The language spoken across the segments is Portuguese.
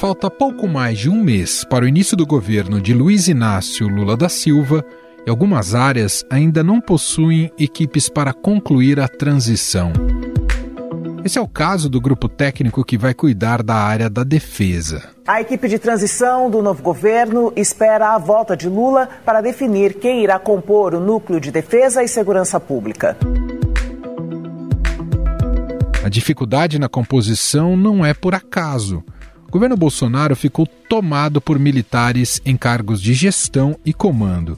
Falta pouco mais de um mês para o início do governo de Luiz Inácio Lula da Silva e algumas áreas ainda não possuem equipes para concluir a transição. Esse é o caso do grupo técnico que vai cuidar da área da defesa. A equipe de transição do novo governo espera a volta de Lula para definir quem irá compor o núcleo de defesa e segurança pública. A dificuldade na composição não é por acaso. O governo Bolsonaro ficou tomado por militares em cargos de gestão e comando,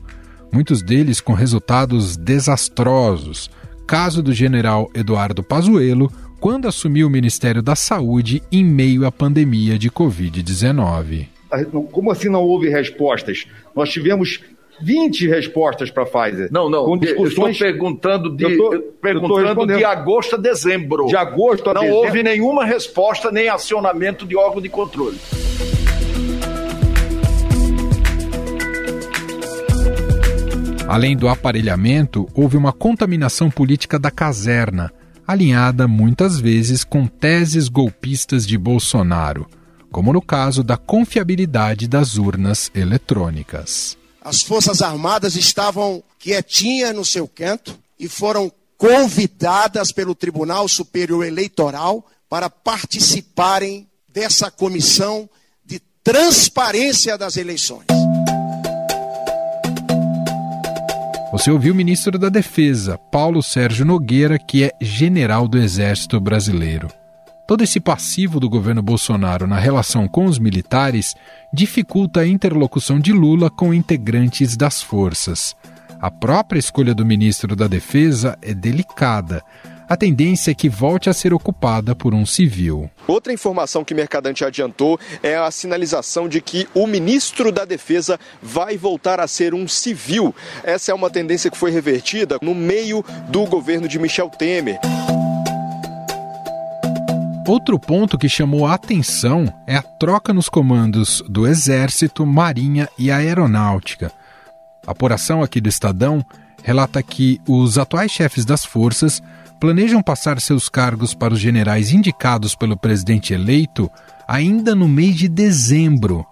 muitos deles com resultados desastrosos. Caso do general Eduardo Pazuello, quando assumiu o Ministério da Saúde em meio à pandemia de Covid-19. Como assim não houve respostas? Nós tivemos 20 respostas para a Pfizer. Não, não. Com discussões... Eu estou perguntando, de, eu tô, perguntando eu de agosto a dezembro. De agosto a não dezembro. Não houve nenhuma resposta nem acionamento de órgão de controle. Além do aparelhamento, houve uma contaminação política da caserna, alinhada muitas vezes com teses golpistas de Bolsonaro, como no caso da confiabilidade das urnas eletrônicas. As Forças Armadas estavam quietinhas no seu canto e foram convidadas pelo Tribunal Superior Eleitoral para participarem dessa comissão de transparência das eleições. Você ouviu o ministro da Defesa, Paulo Sérgio Nogueira, que é general do Exército Brasileiro. Todo esse passivo do governo Bolsonaro na relação com os militares dificulta a interlocução de Lula com integrantes das forças. A própria escolha do ministro da Defesa é delicada. A tendência é que volte a ser ocupada por um civil. Outra informação que Mercadante adiantou é a sinalização de que o ministro da Defesa vai voltar a ser um civil. Essa é uma tendência que foi revertida no meio do governo de Michel Temer. Outro ponto que chamou a atenção é a troca nos comandos do Exército, Marinha e Aeronáutica. A apuração aqui do Estadão relata que os atuais chefes das forças planejam passar seus cargos para os generais indicados pelo presidente eleito ainda no mês de dezembro.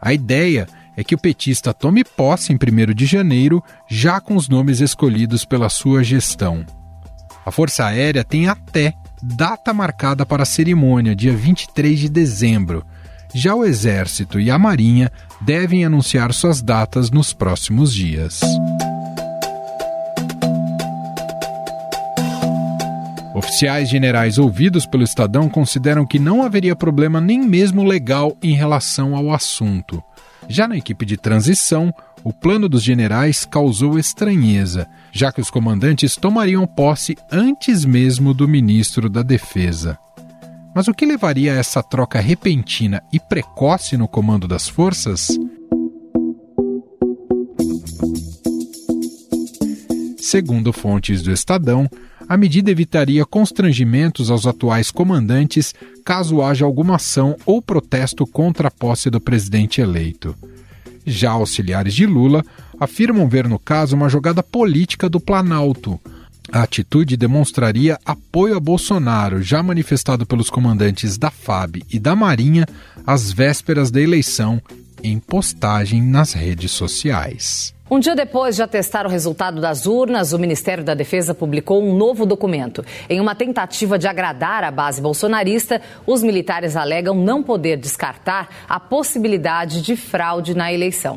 A ideia é que o petista tome posse em 1 de janeiro, já com os nomes escolhidos pela sua gestão. A Força Aérea tem até data marcada para a cerimônia, dia 23 de dezembro. Já o Exército e a Marinha devem anunciar suas datas nos próximos dias. Oficiais generais ouvidos pelo Estadão consideram que não haveria problema nem mesmo legal em relação ao assunto. Já na equipe de transição, o plano dos generais causou estranheza, já que os comandantes tomariam posse antes mesmo do ministro da Defesa. Mas o que levaria a essa troca repentina e precoce no comando das forças? Segundo fontes do Estadão, a medida evitaria constrangimentos aos atuais comandantes caso haja alguma ação ou protesto contra a posse do presidente eleito. Já auxiliares de Lula afirmam ver no caso uma jogada política do Planalto. A atitude demonstraria apoio a Bolsonaro, já manifestado pelos comandantes da FAB e da Marinha às vésperas da eleição, em postagem nas redes sociais. Um dia depois de atestar o resultado das urnas, o Ministério da Defesa publicou um novo documento. Em uma tentativa de agradar a base bolsonarista, os militares alegam não poder descartar a possibilidade de fraude na eleição.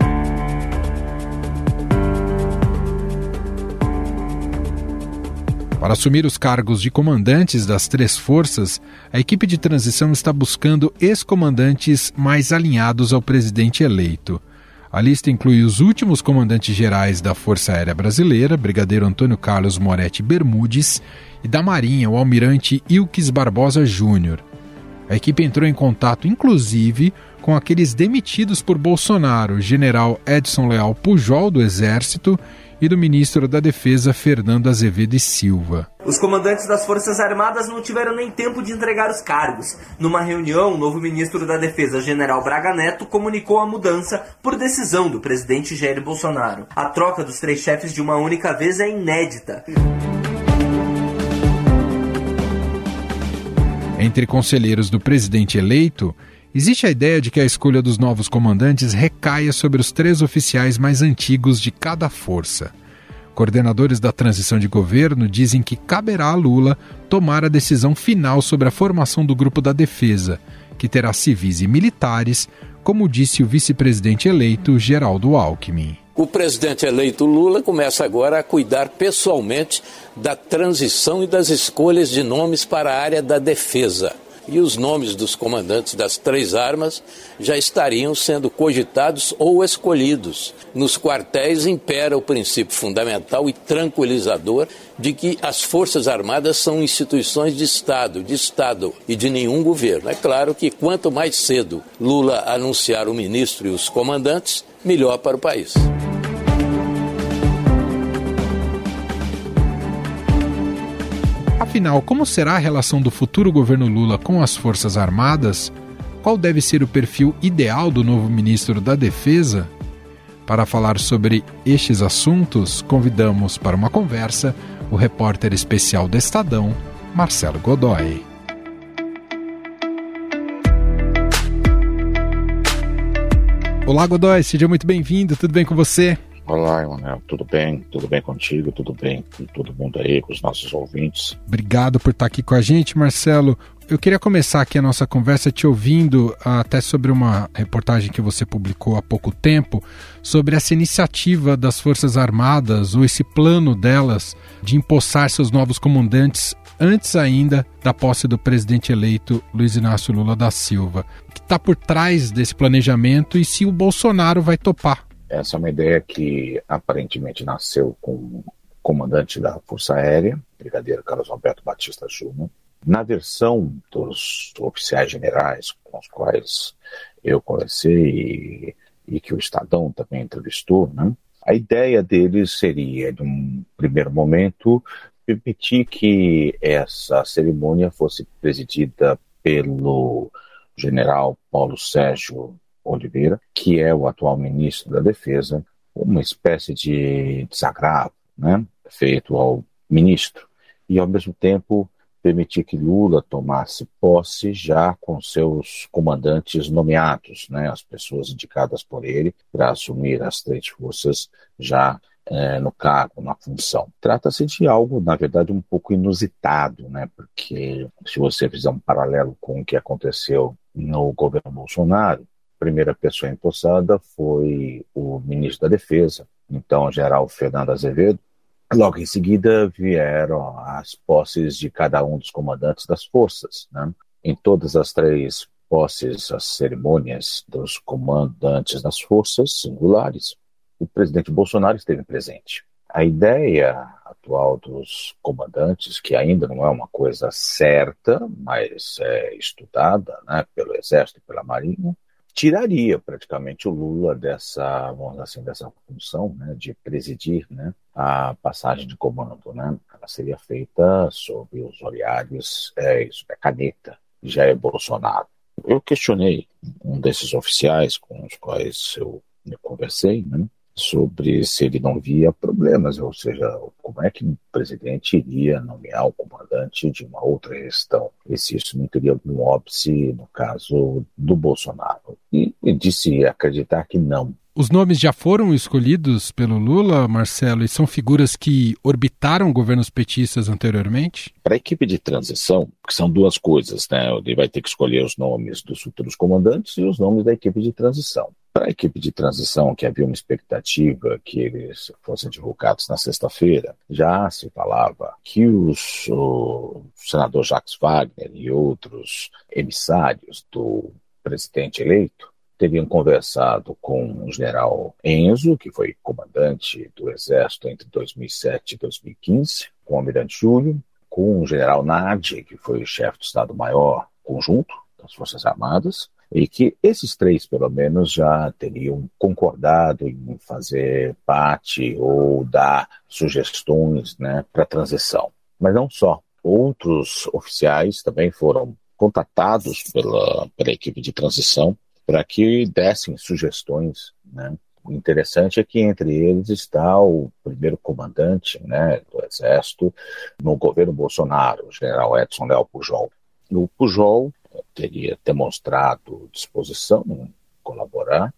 Para assumir os cargos de comandantes das três forças, a equipe de transição está buscando ex-comandantes mais alinhados ao presidente eleito. A lista inclui os últimos comandantes gerais da Força Aérea Brasileira, Brigadeiro Antônio Carlos Moretti Bermudes, e da Marinha, o almirante Ilques Barbosa Júnior. A equipe entrou em contato, inclusive, com aqueles demitidos por Bolsonaro, general Edson Leal Pujol, do Exército, e do ministro da Defesa, Fernando Azevedo e Silva. Os comandantes das Forças Armadas não tiveram nem tempo de entregar os cargos. Numa reunião, o novo ministro da Defesa, general Braga Neto, comunicou a mudança por decisão do presidente Jair Bolsonaro. A troca dos três chefes de uma única vez é inédita. Entre conselheiros do presidente eleito, Existe a ideia de que a escolha dos novos comandantes recaia sobre os três oficiais mais antigos de cada força. Coordenadores da transição de governo dizem que caberá a Lula tomar a decisão final sobre a formação do grupo da defesa, que terá civis e militares, como disse o vice-presidente eleito Geraldo Alckmin. O presidente eleito Lula começa agora a cuidar pessoalmente da transição e das escolhas de nomes para a área da defesa. E os nomes dos comandantes das três armas já estariam sendo cogitados ou escolhidos. Nos quartéis impera o princípio fundamental e tranquilizador de que as Forças Armadas são instituições de Estado, de Estado e de nenhum governo. É claro que quanto mais cedo Lula anunciar o ministro e os comandantes, melhor para o país. Afinal, como será a relação do futuro governo Lula com as Forças Armadas? Qual deve ser o perfil ideal do novo ministro da Defesa? Para falar sobre estes assuntos, convidamos para uma conversa o repórter especial do Estadão, Marcelo Godoy. Olá, Godoy, seja muito bem-vindo, tudo bem com você? Olá, Emanuel, tudo bem? Tudo bem contigo? Tudo bem com todo mundo aí, com os nossos ouvintes? Obrigado por estar aqui com a gente, Marcelo. Eu queria começar aqui a nossa conversa te ouvindo até sobre uma reportagem que você publicou há pouco tempo sobre essa iniciativa das Forças Armadas ou esse plano delas de empossar seus novos comandantes antes ainda da posse do presidente eleito Luiz Inácio Lula da Silva. O que está por trás desse planejamento e se o Bolsonaro vai topar? Essa é uma ideia que aparentemente nasceu com o comandante da Força Aérea, Brigadeiro Carlos Alberto Batista Júnior. Na versão dos oficiais generais com os quais eu conversei e, e que o Estadão também entrevistou, né? a ideia deles seria, de um primeiro momento, permitir que essa cerimônia fosse presidida pelo general Paulo Sérgio Oliveira, que é o atual ministro da Defesa, uma espécie de desagravo né, feito ao ministro, e ao mesmo tempo permitir que Lula tomasse posse já com seus comandantes nomeados, né, as pessoas indicadas por ele para assumir as três forças já é, no cargo, na função. Trata-se de algo, na verdade, um pouco inusitado, né? Porque se você fizer um paralelo com o que aconteceu no governo Bolsonaro, primeira pessoa empossada foi o ministro da Defesa, então general Fernando Azevedo. Logo em seguida vieram as posses de cada um dos comandantes das forças. Né? Em todas as três posses, as cerimônias dos comandantes das forças singulares, o presidente Bolsonaro esteve presente. A ideia atual dos comandantes, que ainda não é uma coisa certa, mas é estudada né, pelo Exército e pela Marinha, tiraria praticamente o Lula dessa, vamos assim, dessa função né, de presidir né, a passagem de comando. Né? Ela seria feita sob os olhares, é, sob a caneta de Jair Bolsonaro. Eu questionei um desses oficiais com os quais eu, eu conversei, né, sobre se ele não via problemas, ou seja, como é que um presidente iria nomear o comandante de uma outra gestão, e se isso não teria algum óbice no caso do Bolsonaro. E, e disse acreditar que não. Os nomes já foram escolhidos pelo Lula, Marcelo, e são figuras que orbitaram governos petistas anteriormente? Para a equipe de transição, que são duas coisas, né? Ele vai ter que escolher os nomes dos futuros comandantes e os nomes da equipe de transição. Para a equipe de transição, que havia uma expectativa que eles fossem divulgados na sexta-feira, já se falava que os, o senador Jacques Wagner e outros emissários do presidente eleito teriam conversado com o general Enzo, que foi comandante do Exército entre 2007 e 2015, com o almirante Júlio, com o general Nadi, que foi o chefe do Estado-Maior Conjunto das Forças Armadas, e que esses três, pelo menos, já teriam concordado em fazer parte ou dar sugestões né, para a transição. Mas não só. Outros oficiais também foram contatados pela, pela equipe de transição para que dessem sugestões. Né? O interessante é que entre eles está o primeiro comandante né, do Exército no governo Bolsonaro, o general Edson Léo Pujol. O Pujol teria demonstrado disposição em colaborar,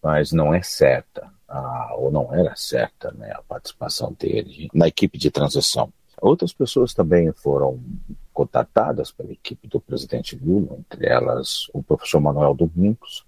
mas não é certa, a, ou não era certa, né, a participação dele na equipe de transição. Outras pessoas também foram contatadas pela equipe do presidente Lula, entre elas o professor Manuel Domingos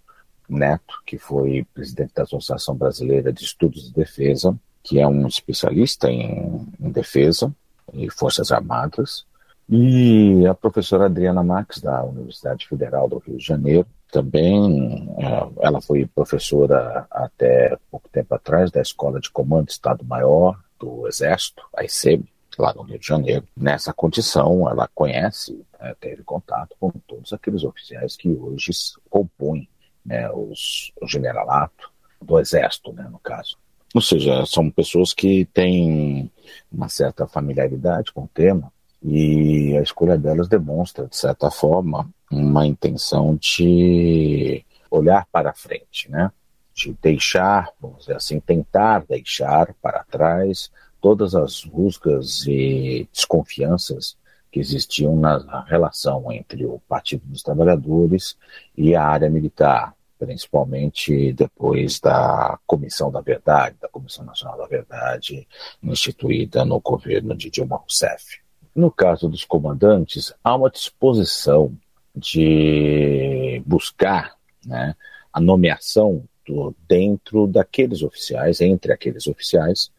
Neto, que foi presidente da Associação Brasileira de Estudos de Defesa, que é um especialista em, em defesa e Forças Armadas, e a professora Adriana Max, da Universidade Federal do Rio de Janeiro, também é, ela foi professora até pouco tempo atrás da Escola de Comando Estado-Maior do Exército, a ICEB, lá no Rio de Janeiro. Nessa condição, ela conhece, né, teve contato com todos aqueles oficiais que hoje compõem né, os, o generalato do Exército, né, no caso. Ou seja, são pessoas que têm uma certa familiaridade com o tema e a escolha delas demonstra, de certa forma, uma intenção de olhar para frente, né? de deixar, vamos dizer assim, tentar deixar para trás todas as rusgas e desconfianças que existiam na relação entre o Partido dos Trabalhadores e a área militar, principalmente depois da Comissão da Verdade, da Comissão Nacional da Verdade, instituída no governo de Dilma Rousseff. No caso dos comandantes, há uma disposição de buscar né, a nomeação do, dentro daqueles oficiais, entre aqueles oficiais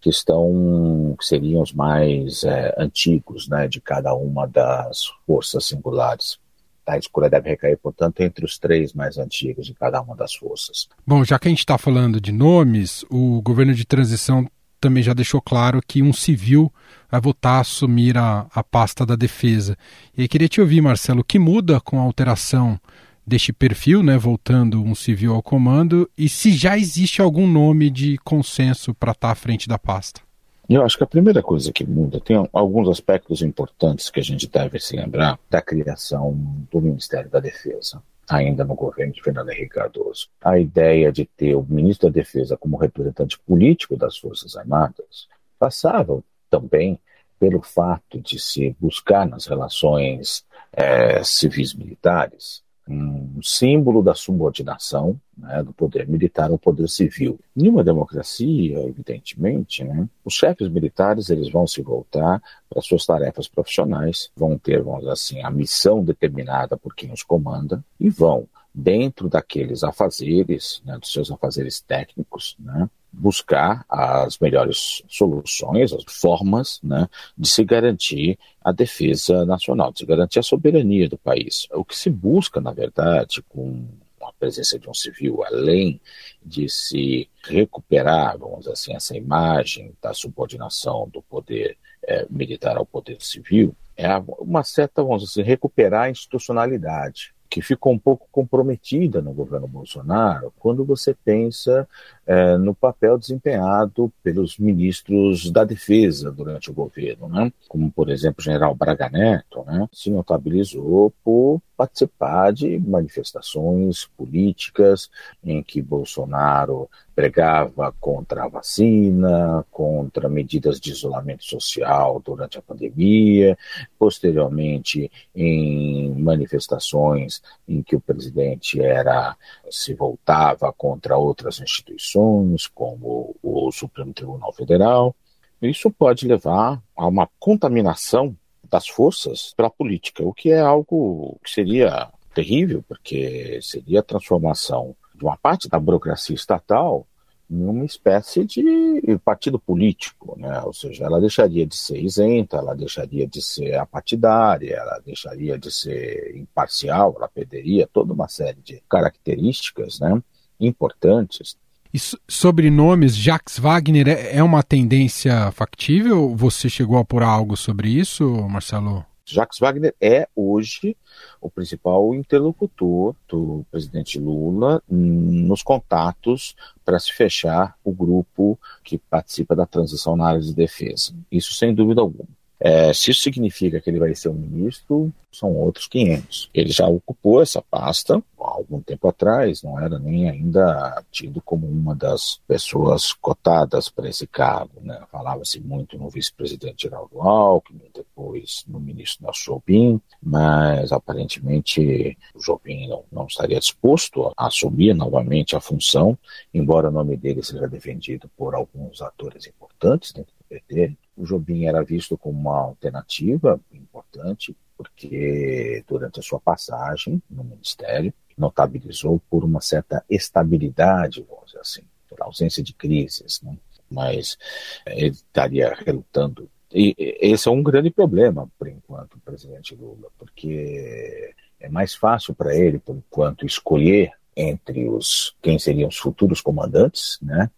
que estão que seriam os mais é, antigos né, de cada uma das forças singulares. A escolha deve recair, portanto, entre os três mais antigos de cada uma das forças. Bom, já que a gente está falando de nomes, o governo de transição também já deixou claro que um civil vai votar a assumir a, a pasta da defesa. E aí queria te ouvir, Marcelo, o que muda com a alteração deste perfil, né, voltando um civil ao comando, e se já existe algum nome de consenso para estar tá à frente da pasta? Eu acho que a primeira coisa que muda, tem alguns aspectos importantes que a gente deve se lembrar da criação do Ministério da Defesa ainda no governo de Fernando Henrique Cardoso. A ideia de ter o ministro da Defesa como representante político das Forças Armadas passava também pelo fato de se buscar nas relações é, civis militares um símbolo da subordinação né, do poder militar ao poder civil. Em uma democracia, evidentemente, né, os chefes militares eles vão se voltar para suas tarefas profissionais, vão ter, vamos dizer assim, a missão determinada por quem os comanda e vão dentro daqueles afazeres, né, dos seus afazeres técnicos, né, buscar as melhores soluções, as formas né, de se garantir a defesa nacional, de se garantir a soberania do país. O que se busca, na verdade, com a presença de um civil, além de se recuperar, vamos dizer assim, essa imagem da subordinação do poder é, militar ao poder civil, é uma certa, vamos dizer assim, recuperar a institucionalidade que ficou um pouco comprometida no governo Bolsonaro quando você pensa é, no papel desempenhado pelos ministros da defesa durante o governo, né? como por exemplo o general Braga Neto, né? se notabilizou por participar de manifestações políticas em que Bolsonaro pregava contra a vacina, contra medidas de isolamento social durante a pandemia, posteriormente em manifestações em que o presidente era se voltava contra outras instituições, como o Supremo Tribunal Federal. Isso pode levar a uma contaminação das forças para a política, o que é algo que seria terrível, porque seria a transformação uma parte da burocracia estatal numa espécie de partido político, né? ou seja, ela deixaria de ser isenta, ela deixaria de ser apartidária, ela deixaria de ser imparcial, ela perderia toda uma série de características né, importantes. E sobre nomes, Jacques Wagner é, é uma tendência factível? Você chegou a apurar algo sobre isso, Marcelo? Jacques Wagner é hoje o principal interlocutor do presidente Lula nos contatos para se fechar o grupo que participa da transição na área de defesa. Isso sem dúvida alguma. É, se isso significa que ele vai ser um ministro, são outros 500. Ele já ocupou essa pasta há algum tempo atrás, não era nem ainda tido como uma das pessoas cotadas para esse cargo. Né? Falava-se muito no vice-presidente Geraldo Alckmin, depois no ministro Nelson Jobim, mas aparentemente o Jobim não, não estaria disposto a assumir novamente a função, embora o nome dele seja defendido por alguns atores importantes dentro do PT. O Jobim era visto como uma alternativa importante, porque durante a sua passagem no Ministério, notabilizou por uma certa estabilidade, vamos dizer assim, por ausência de crises, né? mas ele estaria relutando. E esse é um grande problema, por enquanto, o presidente Lula, porque é mais fácil para ele, por enquanto, escolher entre os quem seriam os futuros comandantes, né,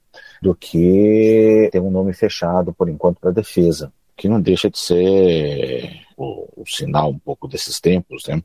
do que ter um nome fechado, por enquanto, para defesa, que não deixa de ser o, o, sinal um pouco desses tempos, né?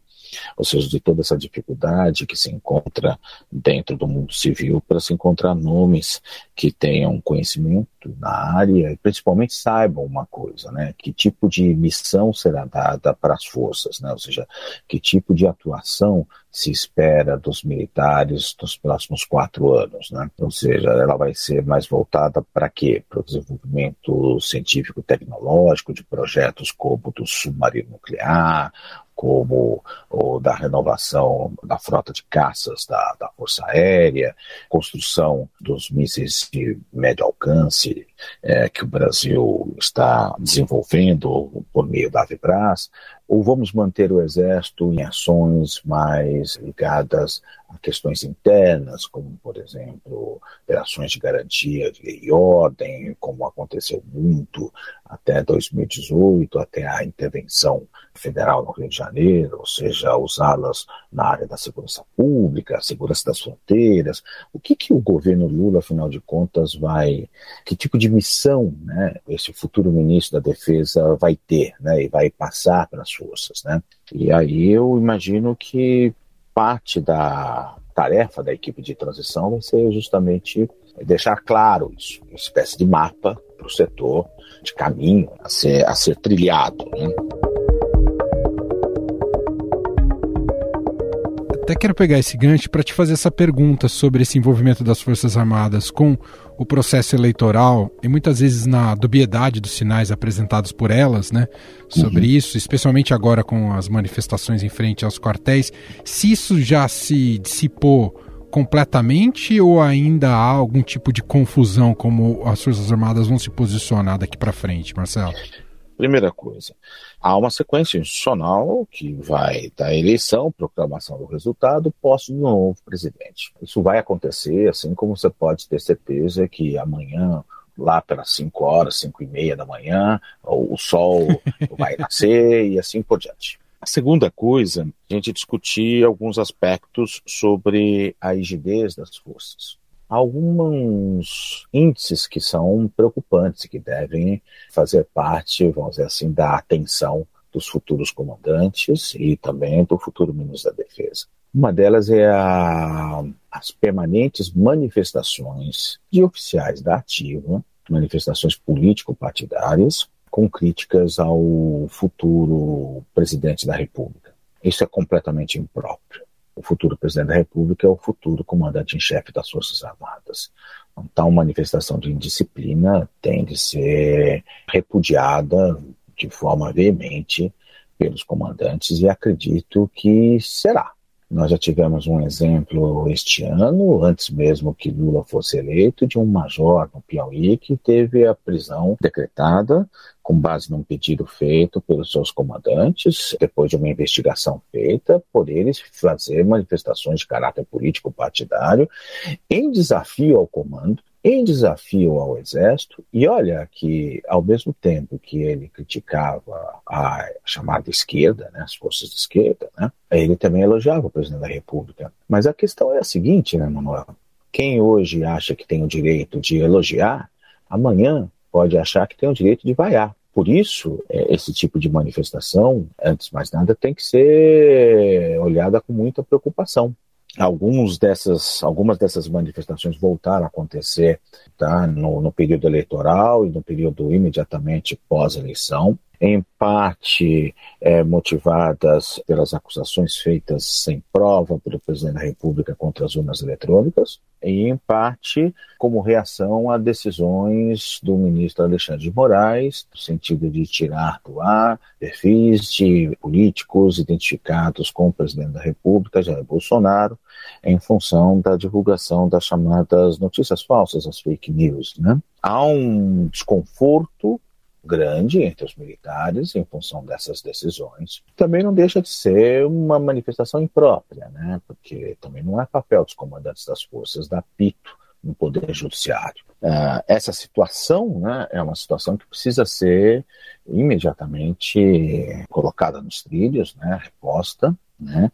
ou seja, de toda essa dificuldade que se encontra dentro do mundo civil para se encontrar nomes que tenham conhecimento na área principalmente saibam uma coisa, né? Que tipo de missão será dada para as forças, né? Ou seja, que tipo de atuação se espera dos militares nos próximos quatro anos, né? Ou seja, ela vai ser mais voltada para quê? Para o desenvolvimento científico-tecnológico de projetos como do submarino nuclear, como o da renovação da frota de caças da, da Força Aérea, construção dos mísseis de médio alcance é, que o Brasil está desenvolvendo por meio da Avibras, ou vamos manter o Exército em ações mais ligadas a questões internas, como, por exemplo, operações de garantia de ordem, como aconteceu muito até 2018, até a intervenção federal no Rio de Janeiro, ou seja, usá-las na área da segurança pública, segurança das fronteiras. O que, que o governo Lula, afinal de contas, vai, que tipo de missão né, esse futuro ministro da Defesa vai ter né, e vai passar para as forças? Né? E aí eu imagino que parte da tarefa da equipe de transição vai ser justamente deixar claro isso, uma espécie de mapa para o setor, de caminho a ser, a ser trilhado. Né? Até quero pegar esse gancho para te fazer essa pergunta sobre esse envolvimento das Forças Armadas com o processo eleitoral e muitas vezes na dubiedade dos sinais apresentados por elas, né, sobre uhum. isso, especialmente agora com as manifestações em frente aos quartéis, se isso já se dissipou completamente ou ainda há algum tipo de confusão como as Forças Armadas vão se posicionar daqui para frente, Marcelo? Primeira coisa, há uma sequência institucional que vai da eleição, proclamação do resultado, posse do novo presidente. Isso vai acontecer, assim como você pode ter certeza que amanhã, lá pelas 5 horas, 5 e meia da manhã, o sol vai nascer e assim por diante. A segunda coisa, a gente discutir alguns aspectos sobre a rigidez das forças alguns índices que são preocupantes, que devem fazer parte, vamos dizer assim, da atenção dos futuros comandantes e também do futuro ministro da Defesa. Uma delas é a, as permanentes manifestações de oficiais da ativa, manifestações político-partidárias, com críticas ao futuro presidente da República. Isso é completamente impróprio o futuro presidente da República é o futuro comandante em chefe das Forças Armadas. Então, manifestação de indisciplina tem de ser repudiada de forma veemente pelos comandantes e acredito que será. Nós já tivemos um exemplo este ano, antes mesmo que Lula fosse eleito, de um major no Piauí que teve a prisão decretada com base num pedido feito pelos seus comandantes, depois de uma investigação feita por eles fazer manifestações de caráter político partidário em desafio ao comando em desafio ao exército, e olha que, ao mesmo tempo que ele criticava a chamada esquerda, né, as forças de esquerda, né, ele também elogiava o presidente da República. Mas a questão é a seguinte, né, Manuel? Quem hoje acha que tem o direito de elogiar, amanhã pode achar que tem o direito de vaiar. Por isso, é, esse tipo de manifestação, antes de mais nada, tem que ser olhada com muita preocupação alguns dessas, algumas dessas manifestações voltaram a acontecer tá, no, no período eleitoral e no período imediatamente pós-eleição. em parte é, motivadas pelas acusações feitas sem prova pelo presidente da República contra as urnas eletrônicas, e em parte como reação a decisões do ministro Alexandre de Moraes, no sentido de tirar do ar perfis de políticos identificados com o presidente da República, Jair Bolsonaro, em função da divulgação das chamadas notícias falsas, as fake news. Né? Há um desconforto grande entre os militares em função dessas decisões. Também não deixa de ser uma manifestação imprópria, né? porque também não é papel dos comandantes das forças dar pito no Poder Judiciário. Uh, essa situação né, é uma situação que precisa ser imediatamente colocada nos trilhos, né, reposta. Né?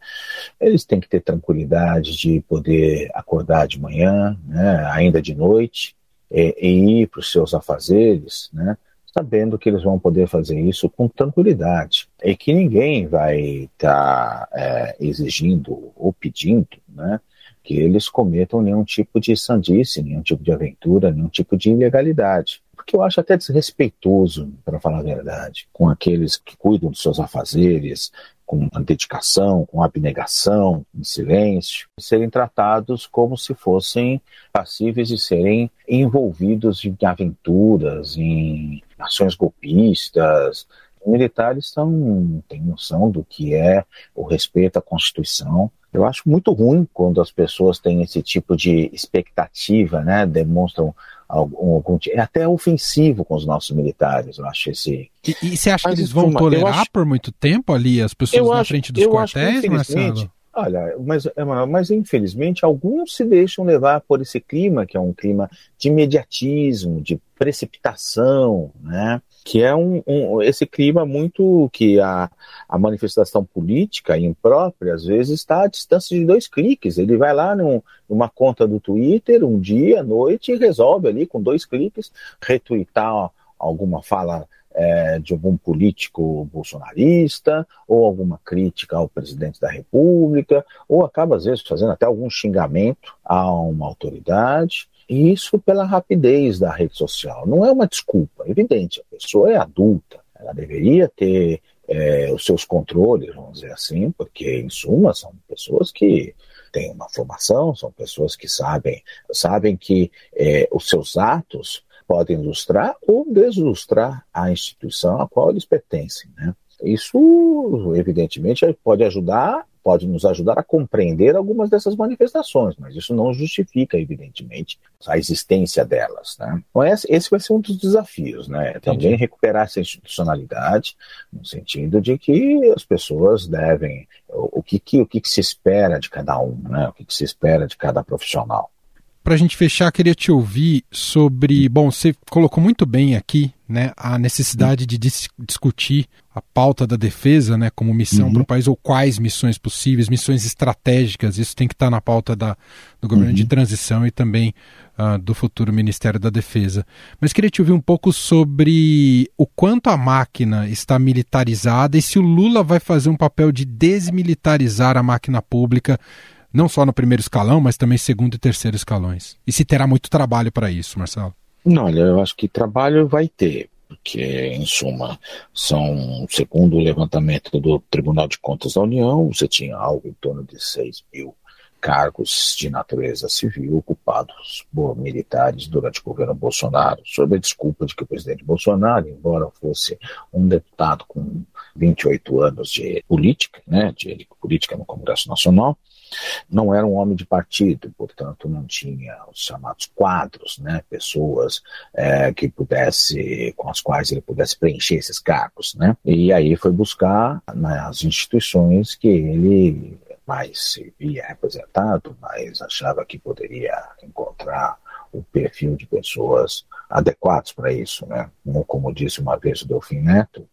Eles têm que ter tranquilidade de poder acordar de manhã, né, ainda de noite, e, e ir para os seus afazeres, né? sabendo que eles vão poder fazer isso com tranquilidade e que ninguém vai estar tá, é, exigindo ou pedindo né, que eles cometam nenhum tipo de sandice, nenhum tipo de aventura, nenhum tipo de ilegalidade. Porque eu acho até desrespeitoso, para falar a verdade, com aqueles que cuidam dos seus afazeres, com dedicação, com abnegação, em silêncio, serem tratados como se fossem passíveis de serem envolvidos em aventuras, em ações golpistas. Militares são, têm noção do que é o respeito à Constituição. Eu acho muito ruim quando as pessoas têm esse tipo de expectativa, né? Demonstram algum, algum é até ofensivo com os nossos militares, eu acho esse. E, e você acha Mas, que eles vão tolerar acho... por muito tempo ali as pessoas na acho, frente dos quartéis, Marcelo? Olha, mas, mas infelizmente alguns se deixam levar por esse clima, que é um clima de imediatismo, de precipitação, né? que é um, um, esse clima muito que a, a manifestação política imprópria às vezes está à distância de dois cliques. Ele vai lá num, numa conta do Twitter um dia, à noite e resolve ali com dois cliques retweetar alguma fala é, de algum político bolsonarista, ou alguma crítica ao presidente da República, ou acaba, às vezes, fazendo até algum xingamento a uma autoridade. E isso pela rapidez da rede social. Não é uma desculpa, é evidente, a pessoa é adulta, ela deveria ter é, os seus controles, vamos dizer assim, porque, em suma, são pessoas que têm uma formação, são pessoas que sabem, sabem que é, os seus atos podem ilustrar ou deslustrar a instituição a qual eles pertencem. Né? Isso, evidentemente, pode ajudar, pode nos ajudar a compreender algumas dessas manifestações, mas isso não justifica, evidentemente, a existência delas. Né? Então, esse vai ser um dos desafios, né? Também recuperar essa institucionalidade, no sentido de que as pessoas devem. O que, que o que, que se espera de cada um, né? o que, que se espera de cada profissional para a gente fechar, queria te ouvir sobre. Bom, você colocou muito bem aqui né, a necessidade de dis discutir a pauta da defesa né, como missão uhum. para o país, ou quais missões possíveis, missões estratégicas. Isso tem que estar tá na pauta da, do governo uhum. de transição e também uh, do futuro Ministério da Defesa. Mas queria te ouvir um pouco sobre o quanto a máquina está militarizada e se o Lula vai fazer um papel de desmilitarizar a máquina pública não só no primeiro escalão, mas também segundo e terceiro escalões. E se terá muito trabalho para isso, Marcelo? Não, olha, eu acho que trabalho vai ter, porque, em suma, são, segundo o levantamento do Tribunal de Contas da União, você tinha algo em torno de 6 mil cargos de natureza civil ocupados por militares durante o governo Bolsonaro, sob a desculpa de que o presidente Bolsonaro, embora fosse um deputado com 28 anos de política, né, de política no Congresso Nacional, não era um homem de partido, portanto não tinha os chamados quadros, né, pessoas é, que pudesse, com as quais ele pudesse preencher esses cargos, né, e aí foi buscar nas instituições que ele mais se via representado, mas achava que poderia encontrar o perfil de pessoas adequados para isso, né? Como disse uma vez o Delfim Neto,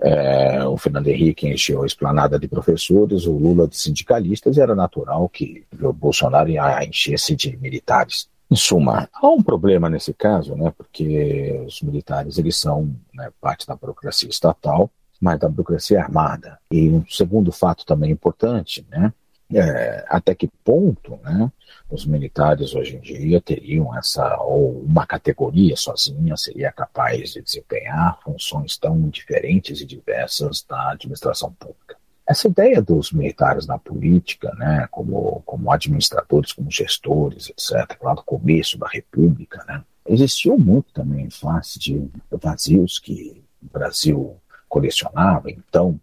é, o Fernando Henrique encheu a esplanada de professores, o Lula de sindicalistas, e era natural que o Bolsonaro ia encher-se de militares. Em suma, há um problema nesse caso, né? Porque os militares eles são né, parte da burocracia estatal, mas da burocracia armada. E um segundo fato também importante, né? É, até que ponto né, os militares hoje em dia teriam essa, ou uma categoria sozinha seria capaz de desempenhar funções tão diferentes e diversas da administração pública. Essa ideia dos militares na política, né, como, como administradores, como gestores, etc., lá do começo da República, né, existiu muito também em face de vazios que o Brasil colecionava, então,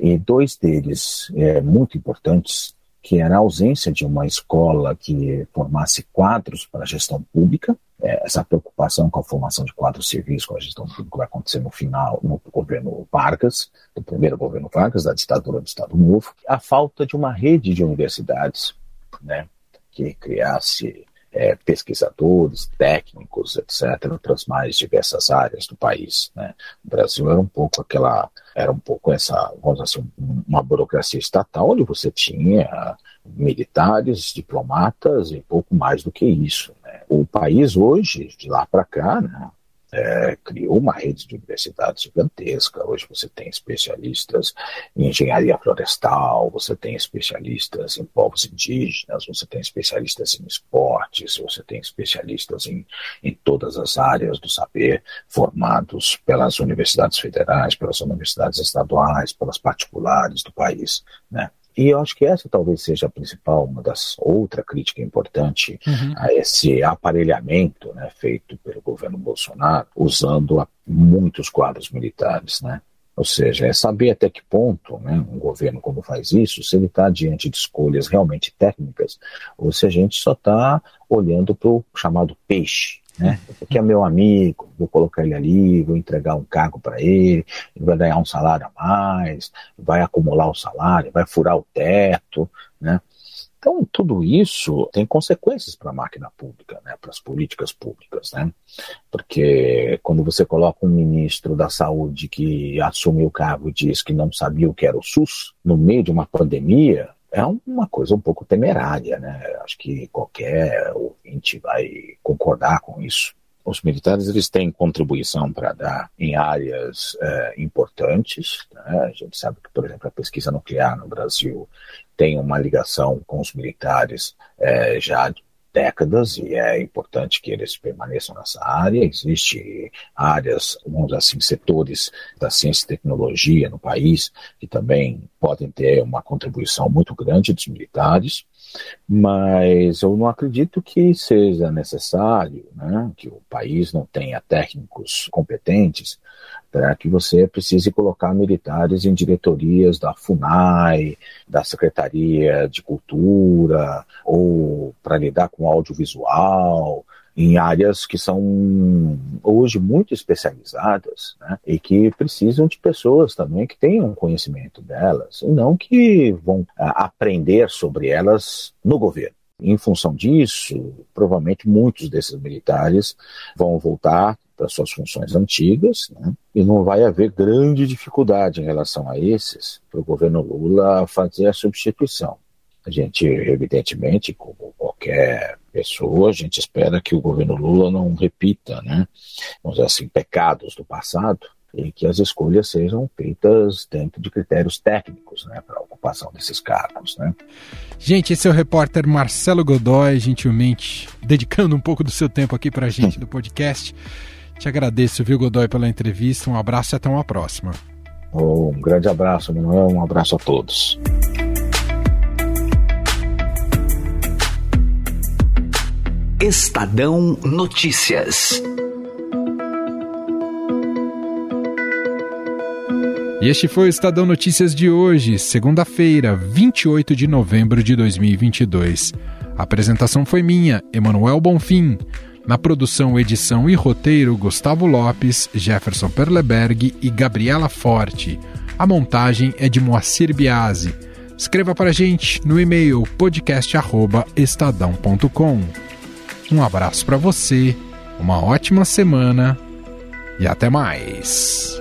e dois deles é, muito importantes que era a ausência de uma escola que formasse quadros para a gestão pública, é, essa preocupação com a formação de quadros civis com a gestão pública vai acontecer no final, no governo Vargas, do primeiro governo Vargas, da ditadura do Estado Novo, a falta de uma rede de universidades, né, que criasse é, pesquisadores, técnicos, etc., para as mais diversas áreas do país. Né? O Brasil era um pouco aquela, era um pouco essa, vamos dizer assim, uma burocracia estatal onde você tinha militares, diplomatas e pouco mais do que isso. Né? O país hoje, de lá para cá, né, é, criou uma rede de universidades gigantesca. Hoje você tem especialistas em engenharia florestal, você tem especialistas em povos indígenas, você tem especialistas em esportes, você tem especialistas em, em todas as áreas do saber, formados pelas universidades federais, pelas universidades estaduais, pelas particulares do país. Né? E eu acho que essa talvez seja a principal, uma das outra crítica importante uhum. a esse aparelhamento né, feito pelo governo Bolsonaro, usando muitos quadros militares, né? Ou seja, é saber até que ponto né, um governo, quando faz isso, se ele está diante de escolhas realmente técnicas, ou se a gente só está olhando para o chamado peixe, né? Porque é meu amigo, vou colocar ele ali, vou entregar um cargo para ele, ele vai ganhar um salário a mais, vai acumular o salário, vai furar o teto, né? Então, tudo isso tem consequências para a máquina pública, né, para as políticas públicas. Né? Porque quando você coloca um ministro da saúde que assumiu o cargo e diz que não sabia o que era o SUS, no meio de uma pandemia, é uma coisa um pouco temerária, né? Acho que qualquer ouvinte vai concordar com isso. Os militares eles têm contribuição para dar em áreas é, importantes. Né? A gente sabe que, por exemplo, a pesquisa nuclear no Brasil tem uma ligação com os militares é, já décadas e é importante que eles permaneçam nessa área. Existem áreas, vamos assim, setores da ciência e tecnologia no país que também podem ter uma contribuição muito grande dos militares, mas eu não acredito que seja necessário né, que o país não tenha técnicos competentes para que você precise colocar militares em diretorias da FUNAI, da Secretaria de Cultura, ou para lidar com audiovisual, em áreas que são hoje muito especializadas né, e que precisam de pessoas também que tenham conhecimento delas e não que vão a, aprender sobre elas no governo. Em função disso, provavelmente muitos desses militares vão voltar para suas funções antigas, né? e não vai haver grande dificuldade em relação a esses para o governo Lula fazer a substituição. A gente, evidentemente, como qualquer pessoa, a gente espera que o governo Lula não repita, né, vamos dizer assim, pecados do passado e que as escolhas sejam feitas dentro de critérios técnicos, né, para a ocupação desses cargos, né. Gente, esse é o repórter Marcelo Godoy, gentilmente dedicando um pouco do seu tempo aqui para a gente do podcast. Te agradeço, viu, Godoy, pela entrevista. Um abraço e até uma próxima. Um grande abraço, Manuel. Um abraço a todos. Estadão Notícias. E este foi o Estadão Notícias de hoje, segunda-feira, 28 de novembro de 2022. A apresentação foi minha, Emanuel Bonfim. Na produção, edição e roteiro, Gustavo Lopes, Jefferson Perleberg e Gabriela Forte. A montagem é de Moacir Biasi. Escreva para a gente no e-mail podcast@estadão.com. Um abraço para você, uma ótima semana e até mais.